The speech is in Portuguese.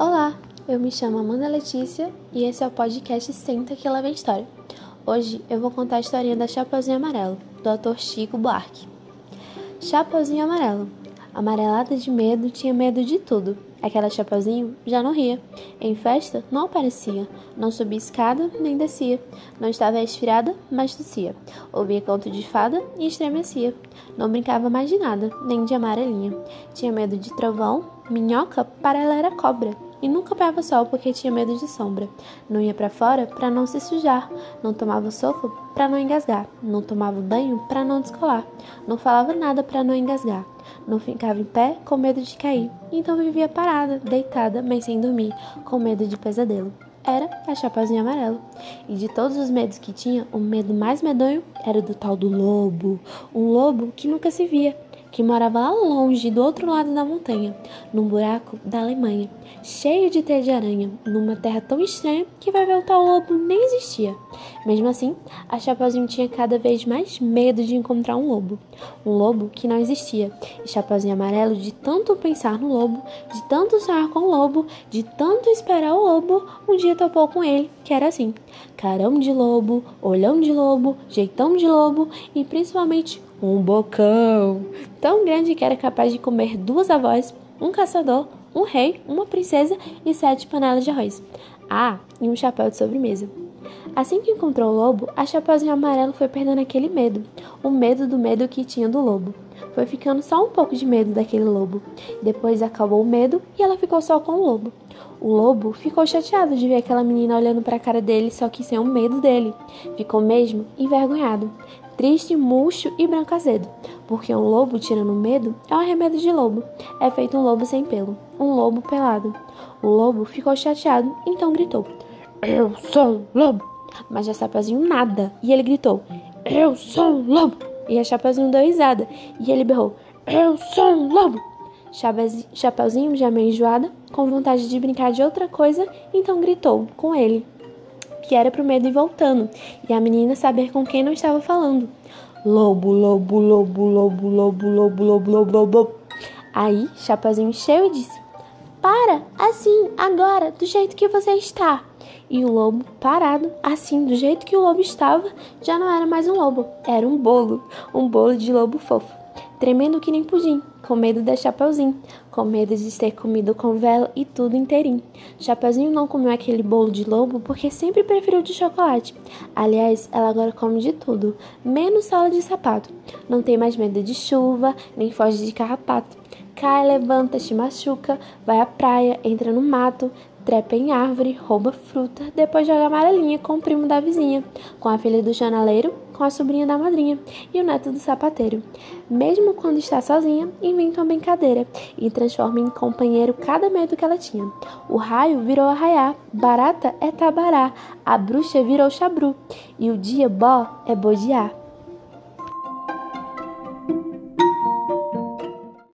Olá, eu me chamo Amanda Letícia e esse é o podcast Senta que lá vem história. Hoje eu vou contar a historinha da Chapeuzinho Amarelo, do autor Chico Buarque. Chapeuzinho Amarelo. Amarelada de medo, tinha medo de tudo. Aquela Chapeuzinho já não ria. Em festa, não aparecia. Não subia escada, nem descia. Não estava esfriada, mas tossia. Ouvia conto de fada e estremecia. Não brincava mais de nada, nem de amarelinha. Tinha medo de trovão, minhoca, para ela era cobra e nunca pegava sol porque tinha medo de sombra. Não ia para fora para não se sujar, não tomava sopa para não engasgar, não tomava banho para não descolar, não falava nada para não engasgar, não ficava em pé com medo de cair, então vivia parada, deitada, mas sem dormir, com medo de pesadelo. Era a Chapeuzinho Amarelo. E de todos os medos que tinha, o medo mais medonho era do tal do lobo. Um lobo que nunca se via, que morava lá longe, do outro lado da montanha, num buraco da Alemanha, cheio de teia de aranha, numa terra tão estranha que vai ver o tal lobo nem existia. Mesmo assim, a Chapeuzinho tinha cada vez mais medo de encontrar um lobo. Um lobo que não existia. E Chapeuzinho Amarelo, de tanto pensar no lobo, de tanto sonhar com o lobo, de tanto esperar o lobo, um dia topou com ele, que era assim: carão de lobo, olhão de lobo, jeitão de lobo e principalmente um bocão tão grande que era capaz de comer duas avós, um caçador, um rei, uma princesa e sete panelas de arroz. Ah, e um chapéu de sobremesa. Assim que encontrou o lobo, a Chapeuzinho Amarelo foi perdendo aquele medo, o medo do medo que tinha do lobo. Foi ficando só um pouco de medo daquele lobo. Depois acabou o medo e ela ficou só com o lobo. O lobo ficou chateado de ver aquela menina olhando para a cara dele, só que sem o medo dele. Ficou mesmo envergonhado triste, murcho e branco azedo, porque um lobo tirando medo é um remédio de lobo. É feito um lobo sem pelo, um lobo pelado. O lobo ficou chateado, então gritou: Eu sou lobo! Mas a Chapeuzinho nada, e ele gritou: Eu sou lobo! E a Chapeuzinho deu risada, e ele berrou: Eu sou um lobo! Chapeuzinho, já meio enjoada, com vontade de brincar de outra coisa, então gritou com ele: que era pro medo ir voltando, e a menina saber com quem não estava falando. Lobo, lobo, lobo, lobo, lobo, lobo, lobo, lobo, lobo. Aí, Chapazinho encheu e disse: Para, assim, agora, do jeito que você está. E o lobo, parado, assim, do jeito que o lobo estava, já não era mais um lobo, era um bolo, um bolo de lobo fofo tremendo que nem pudim, com medo da Chapeuzinho, com medo de ter comido com vela e tudo inteirinho. Chapeuzinho não comeu aquele bolo de lobo porque sempre preferiu de chocolate. Aliás, ela agora come de tudo, menos sala de sapato. Não tem mais medo de chuva, nem foge de carrapato. Cai, levanta, se machuca, vai à praia, entra no mato, trepa em árvore, rouba fruta, depois joga amarelinha com o primo da vizinha, com a filha do jornaleiro, com a sobrinha da madrinha e o neto do sapateiro. Mesmo quando está sozinha, inventa uma brincadeira e transforma em companheiro cada medo que ela tinha. O raio virou arraiá, barata é tabará, a bruxa virou chabru e o dia bó é bodiar.